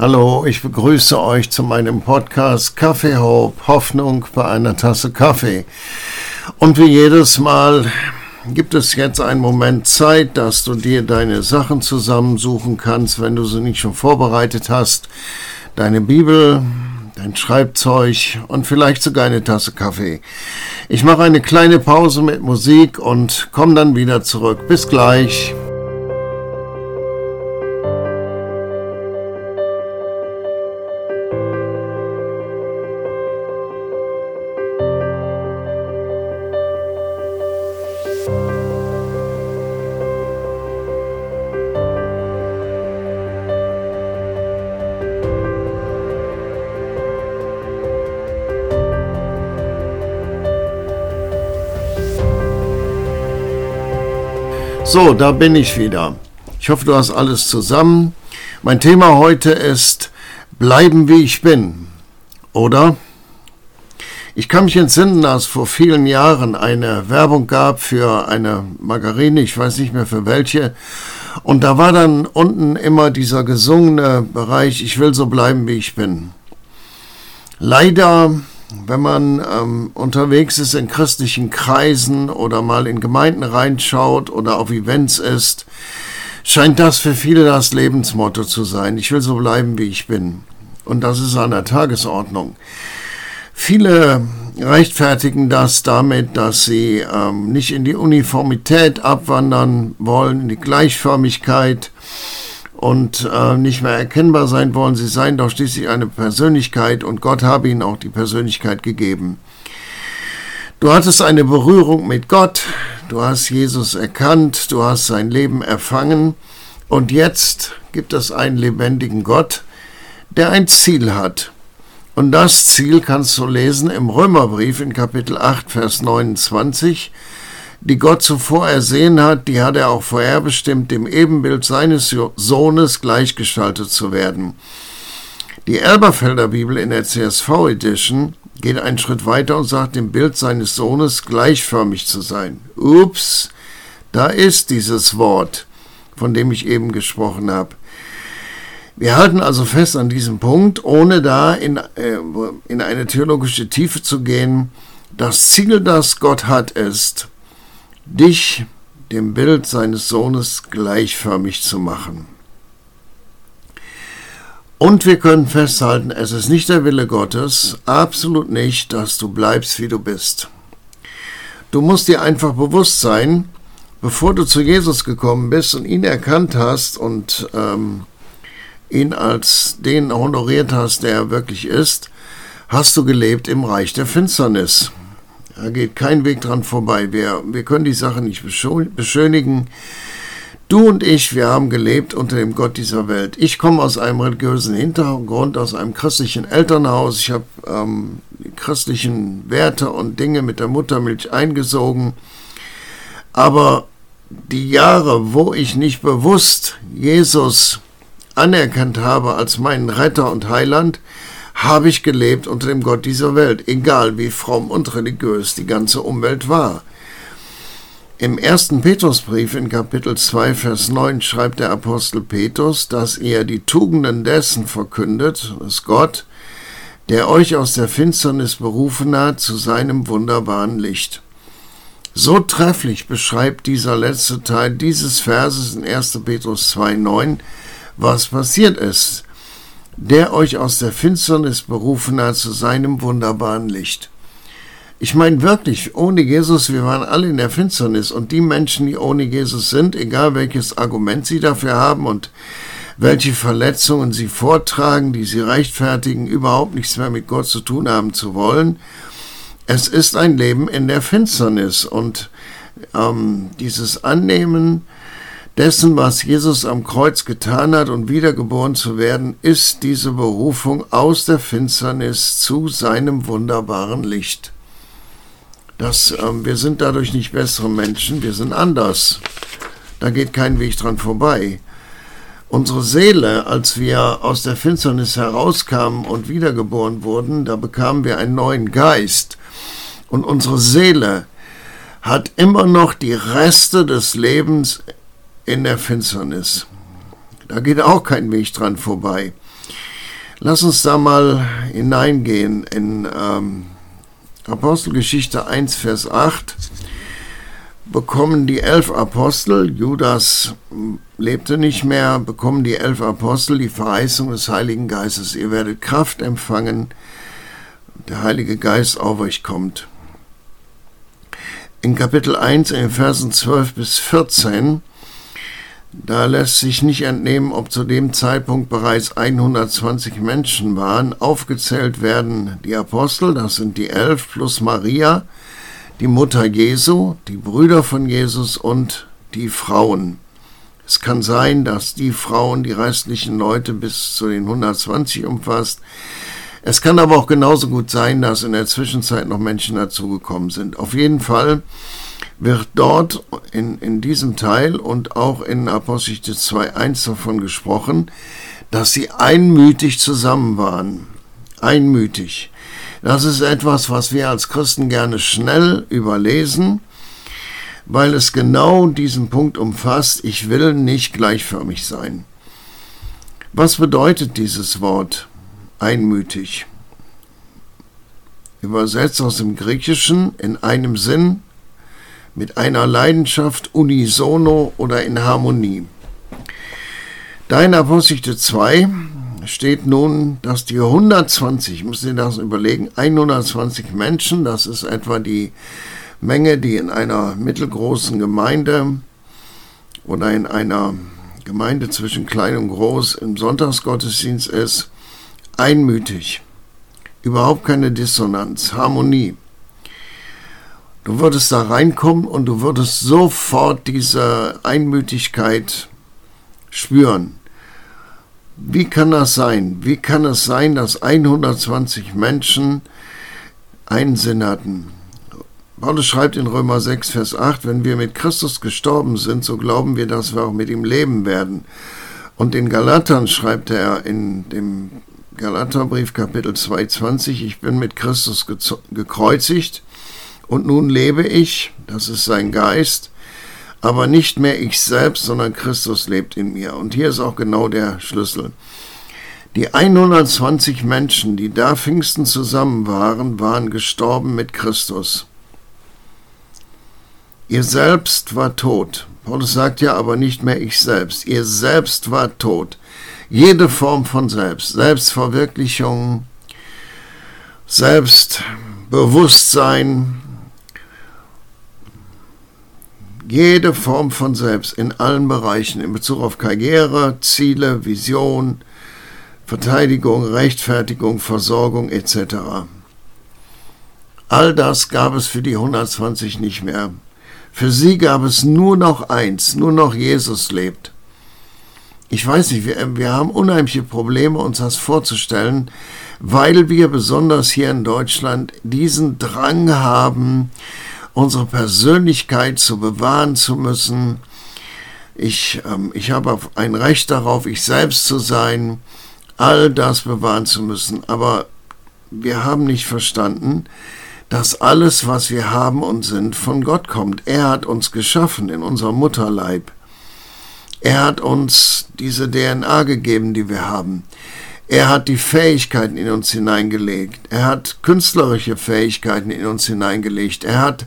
Hallo, ich begrüße euch zu meinem Podcast Kaffee Hope, Hoffnung bei einer Tasse Kaffee. Und wie jedes Mal gibt es jetzt einen Moment Zeit, dass du dir deine Sachen zusammensuchen kannst, wenn du sie nicht schon vorbereitet hast. Deine Bibel, dein Schreibzeug und vielleicht sogar eine Tasse Kaffee. Ich mache eine kleine Pause mit Musik und komme dann wieder zurück. Bis gleich. So, da bin ich wieder. Ich hoffe, du hast alles zusammen. Mein Thema heute ist Bleiben wie ich bin. Oder? Ich kann mich entsinnen, dass vor vielen Jahren eine Werbung gab für eine Margarine, ich weiß nicht mehr für welche. Und da war dann unten immer dieser gesungene Bereich, ich will so bleiben, wie ich bin. Leider wenn man ähm, unterwegs ist in christlichen Kreisen oder mal in Gemeinden reinschaut oder auf Events ist, scheint das für viele das Lebensmotto zu sein. Ich will so bleiben, wie ich bin. Und das ist an der Tagesordnung. Viele rechtfertigen das damit, dass sie ähm, nicht in die Uniformität abwandern wollen, in die Gleichförmigkeit und äh, nicht mehr erkennbar sein wollen. Sie seien doch schließlich eine Persönlichkeit und Gott habe ihnen auch die Persönlichkeit gegeben. Du hattest eine Berührung mit Gott, du hast Jesus erkannt, du hast sein Leben erfangen und jetzt gibt es einen lebendigen Gott, der ein Ziel hat. Und das Ziel kannst du lesen im Römerbrief in Kapitel 8, Vers 29 die Gott zuvor ersehen hat, die hat er auch vorherbestimmt, dem Ebenbild seines Sohnes gleichgestaltet zu werden. Die Elberfelder Bibel in der CSV Edition geht einen Schritt weiter und sagt, dem Bild seines Sohnes gleichförmig zu sein. Ups, da ist dieses Wort, von dem ich eben gesprochen habe. Wir halten also fest an diesem Punkt, ohne da in, äh, in eine theologische Tiefe zu gehen. Das Ziel, das Gott hat, ist, dich dem Bild seines Sohnes gleichförmig zu machen. Und wir können festhalten, es ist nicht der Wille Gottes, absolut nicht, dass du bleibst, wie du bist. Du musst dir einfach bewusst sein, bevor du zu Jesus gekommen bist und ihn erkannt hast und ähm, ihn als den honoriert hast, der er wirklich ist, hast du gelebt im Reich der Finsternis. Da geht kein Weg dran vorbei. Wir, wir können die Sache nicht beschönigen. Du und ich, wir haben gelebt unter dem Gott dieser Welt. Ich komme aus einem religiösen Hintergrund, aus einem christlichen Elternhaus. Ich habe ähm, christlichen Werte und Dinge mit der Muttermilch eingesogen. Aber die Jahre, wo ich nicht bewusst Jesus anerkannt habe als meinen Retter und Heiland, habe ich gelebt unter dem Gott dieser Welt, egal wie fromm und religiös die ganze Umwelt war. Im ersten Petrusbrief in Kapitel 2, Vers 9 schreibt der Apostel Petrus, dass er die Tugenden dessen verkündet, dass Gott, der euch aus der Finsternis berufen hat, zu seinem wunderbaren Licht. So trefflich beschreibt dieser letzte Teil dieses Verses in 1. Petrus 2, 9, was passiert ist der euch aus der Finsternis berufen hat zu seinem wunderbaren Licht. Ich meine wirklich, ohne Jesus, wir waren alle in der Finsternis und die Menschen, die ohne Jesus sind, egal welches Argument sie dafür haben und welche Verletzungen sie vortragen, die sie rechtfertigen, überhaupt nichts mehr mit Gott zu tun haben zu wollen, es ist ein Leben in der Finsternis und ähm, dieses Annehmen, dessen, was Jesus am Kreuz getan hat und wiedergeboren zu werden, ist diese Berufung aus der Finsternis zu seinem wunderbaren Licht. Das, äh, wir sind dadurch nicht bessere Menschen, wir sind anders. Da geht kein Weg dran vorbei. Unsere Seele, als wir aus der Finsternis herauskamen und wiedergeboren wurden, da bekamen wir einen neuen Geist. Und unsere Seele hat immer noch die Reste des Lebens in der Finsternis. Da geht auch kein Weg dran vorbei. Lass uns da mal hineingehen in ähm, Apostelgeschichte 1, Vers 8. Bekommen die elf Apostel, Judas lebte nicht mehr, bekommen die elf Apostel die Verheißung des Heiligen Geistes. Ihr werdet Kraft empfangen, der Heilige Geist auf euch kommt. In Kapitel 1, in Versen 12 bis 14 da lässt sich nicht entnehmen, ob zu dem Zeitpunkt bereits 120 Menschen waren. Aufgezählt werden die Apostel, das sind die elf, plus Maria, die Mutter Jesu, die Brüder von Jesus und die Frauen. Es kann sein, dass die Frauen die restlichen Leute bis zu den 120 umfasst. Es kann aber auch genauso gut sein, dass in der Zwischenzeit noch Menschen dazugekommen sind. Auf jeden Fall wird dort in, in diesem Teil und auch in Apostelgeschichte 2.1 davon gesprochen, dass sie einmütig zusammen waren. Einmütig. Das ist etwas, was wir als Christen gerne schnell überlesen, weil es genau diesen Punkt umfasst, ich will nicht gleichförmig sein. Was bedeutet dieses Wort einmütig? Übersetzt aus dem Griechischen in einem Sinn mit einer Leidenschaft unisono oder in Harmonie. Da in Apostelgeschichte 2 steht nun, dass die 120, ich muss dir das überlegen, 120 Menschen, das ist etwa die Menge, die in einer mittelgroßen Gemeinde oder in einer Gemeinde zwischen klein und groß im Sonntagsgottesdienst ist, einmütig. Überhaupt keine Dissonanz, Harmonie. Du würdest da reinkommen und du würdest sofort diese Einmütigkeit spüren. Wie kann das sein? Wie kann es sein, dass 120 Menschen einen Sinn hatten? Paulus schreibt in Römer 6, Vers 8, wenn wir mit Christus gestorben sind, so glauben wir, dass wir auch mit ihm leben werden. Und in Galatern schreibt er in dem Galaterbrief Kapitel 2,20, ich bin mit Christus gekreuzigt und nun lebe ich, das ist sein Geist, aber nicht mehr ich selbst, sondern Christus lebt in mir. Und hier ist auch genau der Schlüssel. Die 120 Menschen, die da Pfingsten zusammen waren, waren gestorben mit Christus. Ihr selbst war tot. Paulus sagt ja aber nicht mehr ich selbst. Ihr selbst war tot. Jede Form von Selbst, Selbstverwirklichung, Selbstbewusstsein, jede Form von Selbst in allen Bereichen in Bezug auf Karriere, Ziele, Vision, Verteidigung, Rechtfertigung, Versorgung etc. All das gab es für die 120 nicht mehr. Für sie gab es nur noch eins, nur noch Jesus lebt. Ich weiß nicht, wir, wir haben unheimliche Probleme, uns das vorzustellen, weil wir besonders hier in Deutschland diesen Drang haben, unsere Persönlichkeit zu bewahren zu müssen. Ich, ähm, ich habe ein Recht darauf, ich selbst zu sein, all das bewahren zu müssen. Aber wir haben nicht verstanden, dass alles, was wir haben und sind, von Gott kommt. Er hat uns geschaffen in unserem Mutterleib. Er hat uns diese DNA gegeben, die wir haben. Er hat die Fähigkeiten in uns hineingelegt. Er hat künstlerische Fähigkeiten in uns hineingelegt. Er hat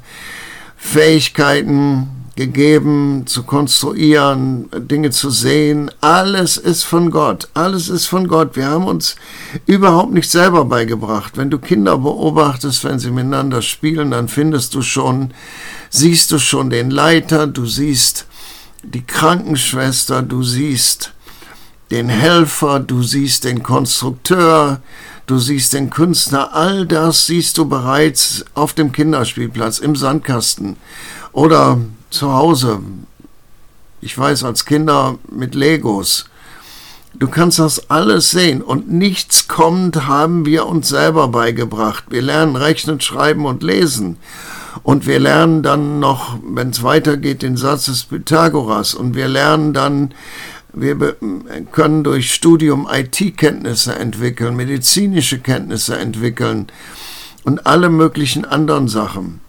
Fähigkeiten gegeben, zu konstruieren, Dinge zu sehen. Alles ist von Gott. Alles ist von Gott. Wir haben uns überhaupt nicht selber beigebracht. Wenn du Kinder beobachtest, wenn sie miteinander spielen, dann findest du schon, siehst du schon den Leiter, du siehst die Krankenschwester, du siehst den Helfer, du siehst den Konstrukteur, du siehst den Künstler, all das siehst du bereits auf dem Kinderspielplatz, im Sandkasten oder zu Hause. Ich weiß, als Kinder mit Legos. Du kannst das alles sehen und nichts kommt, haben wir uns selber beigebracht. Wir lernen rechnen, schreiben und lesen. Und wir lernen dann noch, wenn es weitergeht, den Satz des Pythagoras. Und wir lernen dann wir können durch Studium IT-Kenntnisse entwickeln, medizinische Kenntnisse entwickeln und alle möglichen anderen Sachen.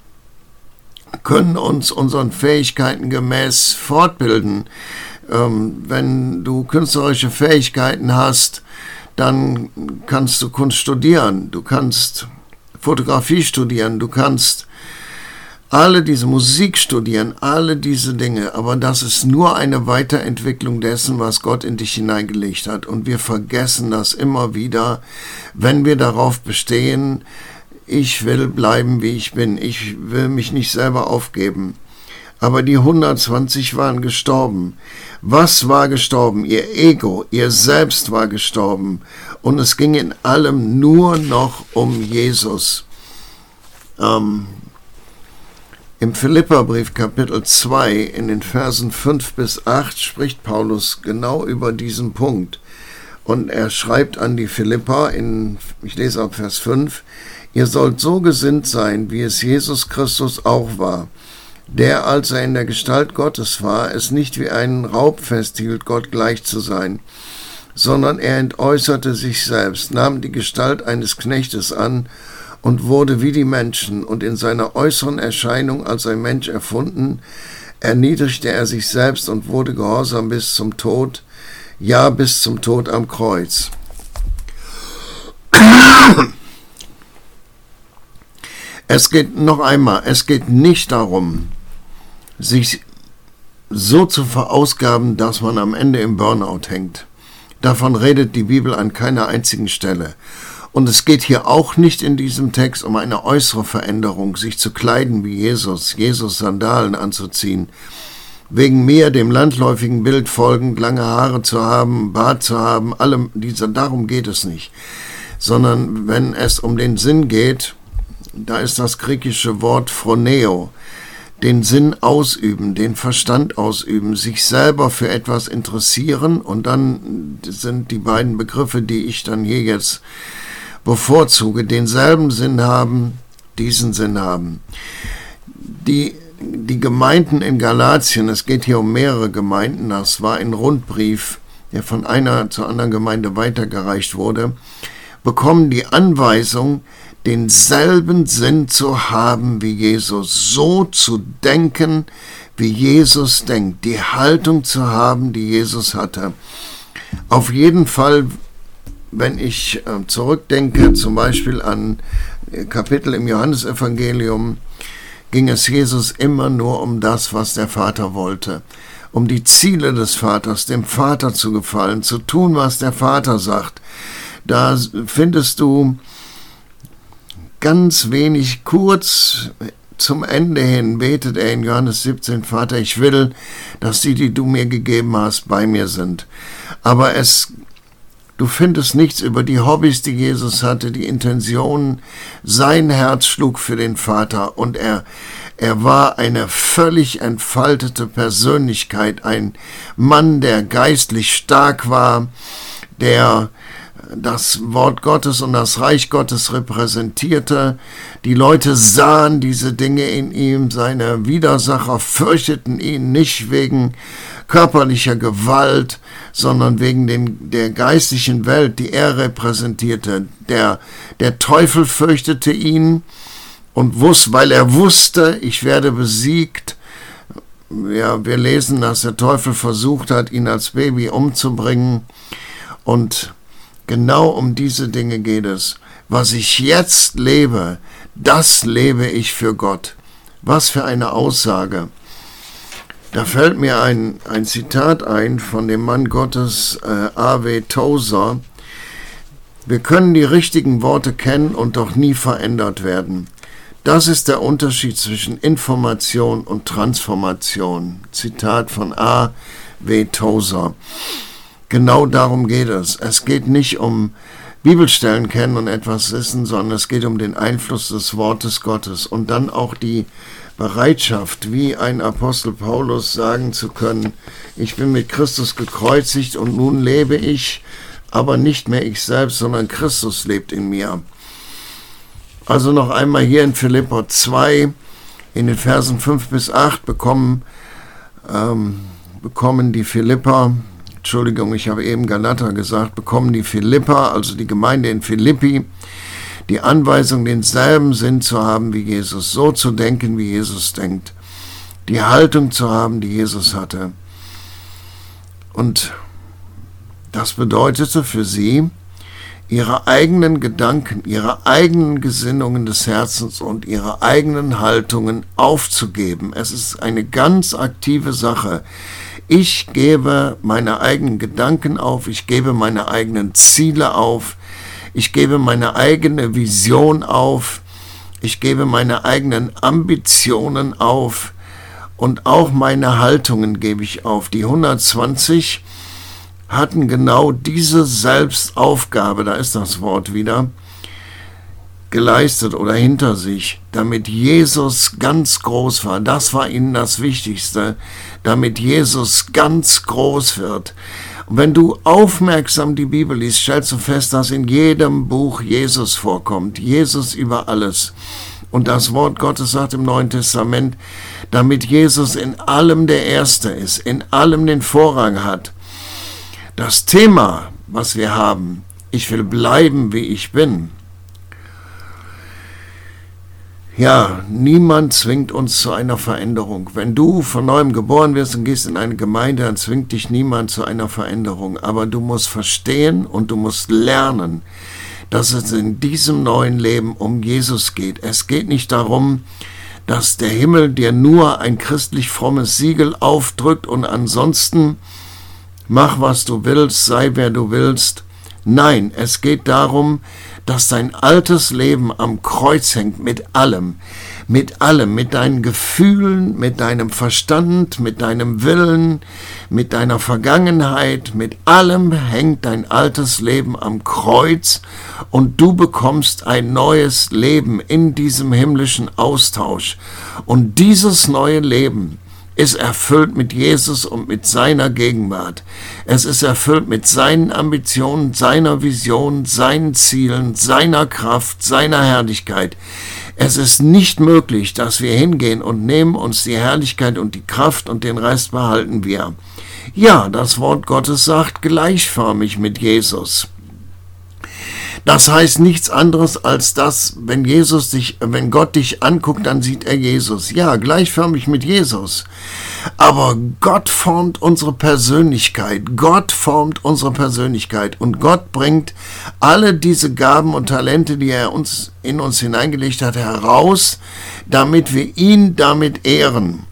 Können uns unseren Fähigkeiten gemäß fortbilden. Ähm, wenn du künstlerische Fähigkeiten hast, dann kannst du Kunst studieren, du kannst Fotografie studieren, du kannst alle diese Musik studieren, alle diese Dinge, aber das ist nur eine Weiterentwicklung dessen, was Gott in dich hineingelegt hat. Und wir vergessen das immer wieder, wenn wir darauf bestehen, ich will bleiben, wie ich bin, ich will mich nicht selber aufgeben. Aber die 120 waren gestorben. Was war gestorben? Ihr Ego, ihr Selbst war gestorben. Und es ging in allem nur noch um Jesus. Ähm, Im Philipperbrief Kapitel 2 in den Versen 5 bis 8 spricht Paulus genau über diesen Punkt. Und er schreibt an die Philipper in, ich lese ab Vers 5, ihr sollt so gesinnt sein, wie es Jesus Christus auch war der, als er in der Gestalt Gottes war, es nicht wie einen Raub festhielt, Gott gleich zu sein, sondern er entäußerte sich selbst, nahm die Gestalt eines Knechtes an und wurde wie die Menschen, und in seiner äußeren Erscheinung als ein Mensch erfunden, erniedrigte er sich selbst und wurde gehorsam bis zum Tod, ja bis zum Tod am Kreuz. Es geht noch einmal, es geht nicht darum, sich so zu verausgaben, dass man am Ende im Burnout hängt. Davon redet die Bibel an keiner einzigen Stelle. Und es geht hier auch nicht in diesem Text um eine äußere Veränderung, sich zu kleiden wie Jesus, Jesus Sandalen anzuziehen, wegen mir dem landläufigen Bild folgend lange Haare zu haben, Bart zu haben, allem dieser, darum geht es nicht. Sondern wenn es um den Sinn geht, da ist das griechische Wort phroneo, den Sinn ausüben, den Verstand ausüben, sich selber für etwas interessieren und dann sind die beiden Begriffe, die ich dann hier jetzt bevorzuge, denselben Sinn haben, diesen Sinn haben. Die, die Gemeinden in Galatien, es geht hier um mehrere Gemeinden, das war ein Rundbrief, der von einer zur anderen Gemeinde weitergereicht wurde, bekommen die Anweisung, denselben Sinn zu haben wie Jesus, so zu denken, wie Jesus denkt, die Haltung zu haben, die Jesus hatte. Auf jeden Fall, wenn ich äh, zurückdenke, zum Beispiel an äh, Kapitel im Johannesevangelium, ging es Jesus immer nur um das, was der Vater wollte, um die Ziele des Vaters, dem Vater zu gefallen, zu tun, was der Vater sagt. Da findest du ganz wenig kurz zum Ende hin betet er in Johannes 17, Vater, ich will, dass die, die du mir gegeben hast, bei mir sind. Aber es, du findest nichts über die Hobbys, die Jesus hatte, die Intentionen. Sein Herz schlug für den Vater und er, er war eine völlig entfaltete Persönlichkeit, ein Mann, der geistlich stark war, der das Wort Gottes und das Reich Gottes repräsentierte. Die Leute sahen diese Dinge in ihm, seine Widersacher fürchteten ihn nicht wegen körperlicher Gewalt, sondern wegen den, der geistlichen Welt, die er repräsentierte. Der, der Teufel fürchtete ihn und wusste, weil er wusste, ich werde besiegt. Ja, wir lesen, dass der Teufel versucht hat, ihn als Baby umzubringen und Genau um diese Dinge geht es. Was ich jetzt lebe, das lebe ich für Gott. Was für eine Aussage. Da fällt mir ein, ein Zitat ein von dem Mann Gottes äh, A.W. Tozer. Wir können die richtigen Worte kennen und doch nie verändert werden. Das ist der Unterschied zwischen Information und Transformation. Zitat von A.W. Tozer. Genau darum geht es. Es geht nicht um Bibelstellen kennen und etwas wissen, sondern es geht um den Einfluss des Wortes Gottes und dann auch die Bereitschaft, wie ein Apostel Paulus sagen zu können, ich bin mit Christus gekreuzigt und nun lebe ich, aber nicht mehr ich selbst, sondern Christus lebt in mir. Also noch einmal hier in Philippa 2, in den Versen 5 bis 8 bekommen, ähm, bekommen die Philipper Entschuldigung, ich habe eben Galater gesagt, bekommen die Philippa, also die Gemeinde in Philippi, die Anweisung, denselben Sinn zu haben wie Jesus, so zu denken, wie Jesus denkt, die Haltung zu haben, die Jesus hatte. Und das bedeutete für sie, ihre eigenen Gedanken, ihre eigenen Gesinnungen des Herzens und ihre eigenen Haltungen aufzugeben. Es ist eine ganz aktive Sache. Ich gebe meine eigenen Gedanken auf, ich gebe meine eigenen Ziele auf, ich gebe meine eigene Vision auf, ich gebe meine eigenen Ambitionen auf und auch meine Haltungen gebe ich auf. Die 120 hatten genau diese Selbstaufgabe, da ist das Wort wieder, geleistet oder hinter sich, damit Jesus ganz groß war. Das war ihnen das Wichtigste, damit Jesus ganz groß wird. Und wenn du aufmerksam die Bibel liest, stellst du fest, dass in jedem Buch Jesus vorkommt. Jesus über alles. Und das Wort Gottes sagt im Neuen Testament, damit Jesus in allem der Erste ist, in allem den Vorrang hat. Das Thema, was wir haben, ich will bleiben, wie ich bin. Ja, niemand zwingt uns zu einer Veränderung. Wenn du von neuem geboren wirst und gehst in eine Gemeinde, dann zwingt dich niemand zu einer Veränderung. Aber du musst verstehen und du musst lernen, dass es in diesem neuen Leben um Jesus geht. Es geht nicht darum, dass der Himmel dir nur ein christlich frommes Siegel aufdrückt und ansonsten mach was du willst, sei wer du willst. Nein, es geht darum, dass dein altes Leben am Kreuz hängt mit allem, mit allem, mit deinen Gefühlen, mit deinem Verstand, mit deinem Willen, mit deiner Vergangenheit, mit allem hängt dein altes Leben am Kreuz und du bekommst ein neues Leben in diesem himmlischen Austausch. Und dieses neue Leben, ist erfüllt mit Jesus und mit seiner Gegenwart. Es ist erfüllt mit seinen Ambitionen, seiner Vision, seinen Zielen, seiner Kraft, seiner Herrlichkeit. Es ist nicht möglich, dass wir hingehen und nehmen uns die Herrlichkeit und die Kraft und den Rest behalten wir. Ja, das Wort Gottes sagt gleichförmig mit Jesus. Das heißt nichts anderes als das, wenn Jesus dich, wenn Gott dich anguckt, dann sieht er Jesus. Ja, gleichförmig mit Jesus. Aber Gott formt unsere Persönlichkeit. Gott formt unsere Persönlichkeit. Und Gott bringt alle diese Gaben und Talente, die er uns, in uns hineingelegt hat, heraus, damit wir ihn damit ehren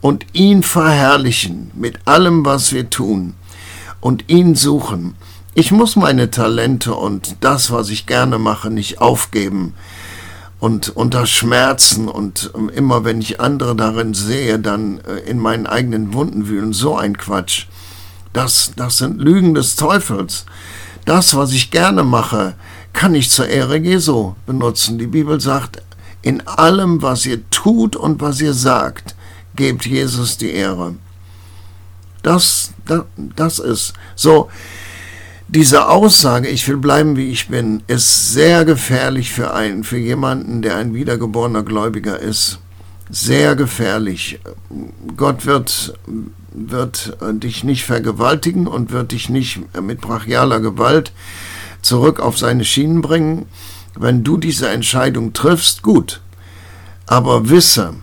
und ihn verherrlichen mit allem, was wir tun und ihn suchen. Ich muss meine Talente und das, was ich gerne mache, nicht aufgeben und unter Schmerzen und ähm, immer wenn ich andere darin sehe, dann äh, in meinen eigenen Wunden wühlen. So ein Quatsch. Das, das sind Lügen des Teufels. Das, was ich gerne mache, kann ich zur Ehre Jesu benutzen. Die Bibel sagt, in allem, was ihr tut und was ihr sagt, gebt Jesus die Ehre. Das, das, das ist so. Diese Aussage, ich will bleiben, wie ich bin, ist sehr gefährlich für einen, für jemanden, der ein wiedergeborener Gläubiger ist. Sehr gefährlich. Gott wird, wird dich nicht vergewaltigen und wird dich nicht mit brachialer Gewalt zurück auf seine Schienen bringen. Wenn du diese Entscheidung triffst, gut. Aber wisse,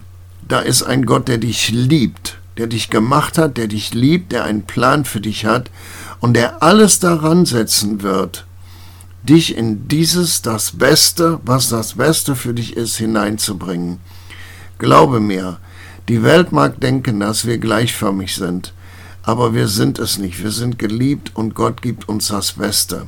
da ist ein Gott, der dich liebt, der dich gemacht hat, der dich liebt, der einen Plan für dich hat und der alles daran setzen wird, dich in dieses, das Beste, was das Beste für dich ist, hineinzubringen. Glaube mir, die Welt mag denken, dass wir gleichförmig sind, aber wir sind es nicht. Wir sind geliebt und Gott gibt uns das Beste.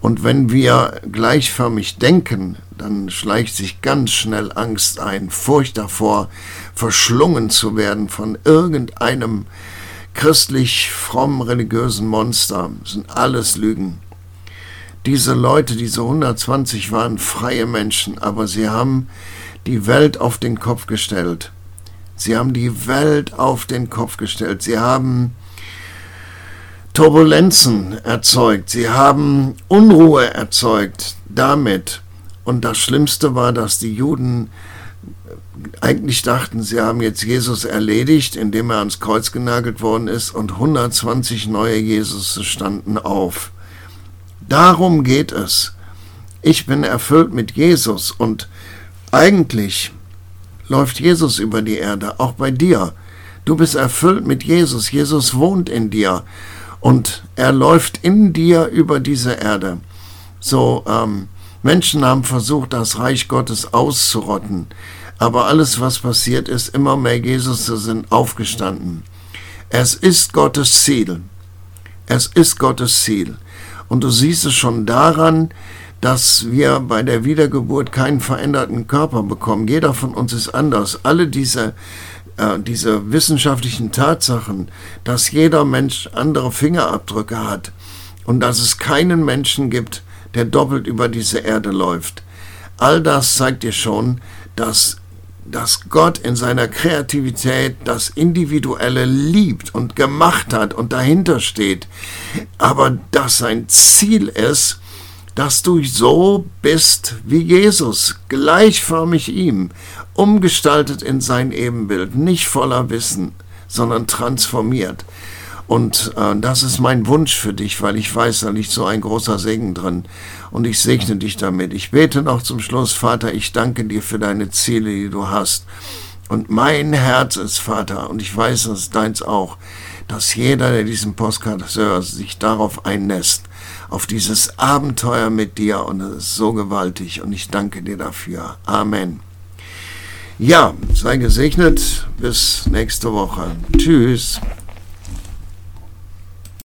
Und wenn wir gleichförmig denken, dann schleicht sich ganz schnell Angst ein, Furcht davor, verschlungen zu werden von irgendeinem christlich fromm religiösen Monster. Sind alles Lügen. Diese Leute, diese 120 waren freie Menschen, aber sie haben die Welt auf den Kopf gestellt. Sie haben die Welt auf den Kopf gestellt. Sie haben Turbulenzen erzeugt. Sie haben Unruhe erzeugt damit. Und das Schlimmste war, dass die Juden eigentlich dachten, sie haben jetzt Jesus erledigt, indem er ans Kreuz genagelt worden ist und 120 neue Jesus standen auf. Darum geht es. Ich bin erfüllt mit Jesus und eigentlich läuft Jesus über die Erde, auch bei dir. Du bist erfüllt mit Jesus. Jesus wohnt in dir und er läuft in dir über diese Erde. So, ähm, Menschen haben versucht, das Reich Gottes auszurotten. Aber alles, was passiert ist, immer mehr Jesus sind aufgestanden. Es ist Gottes Ziel. Es ist Gottes Ziel. Und du siehst es schon daran, dass wir bei der Wiedergeburt keinen veränderten Körper bekommen. Jeder von uns ist anders. Alle diese, äh, diese wissenschaftlichen Tatsachen, dass jeder Mensch andere Fingerabdrücke hat und dass es keinen Menschen gibt, der doppelt über diese Erde läuft. All das zeigt dir schon, dass dass Gott in seiner Kreativität das Individuelle liebt und gemacht hat und dahinter steht, aber dass sein Ziel ist, dass du so bist wie Jesus, gleichförmig ihm, umgestaltet in sein Ebenbild, nicht voller Wissen, sondern transformiert. Und äh, das ist mein Wunsch für dich, weil ich weiß, da liegt so ein großer Segen drin. Und ich segne dich damit. Ich bete noch zum Schluss, Vater, ich danke dir für deine Ziele, die du hast. Und mein Herz ist, Vater, und ich weiß, dass deins auch, dass jeder, der diesen Postcard hört, sich darauf einlässt, auf dieses Abenteuer mit dir. Und es ist so gewaltig. Und ich danke dir dafür. Amen. Ja, sei gesegnet. Bis nächste Woche. Tschüss.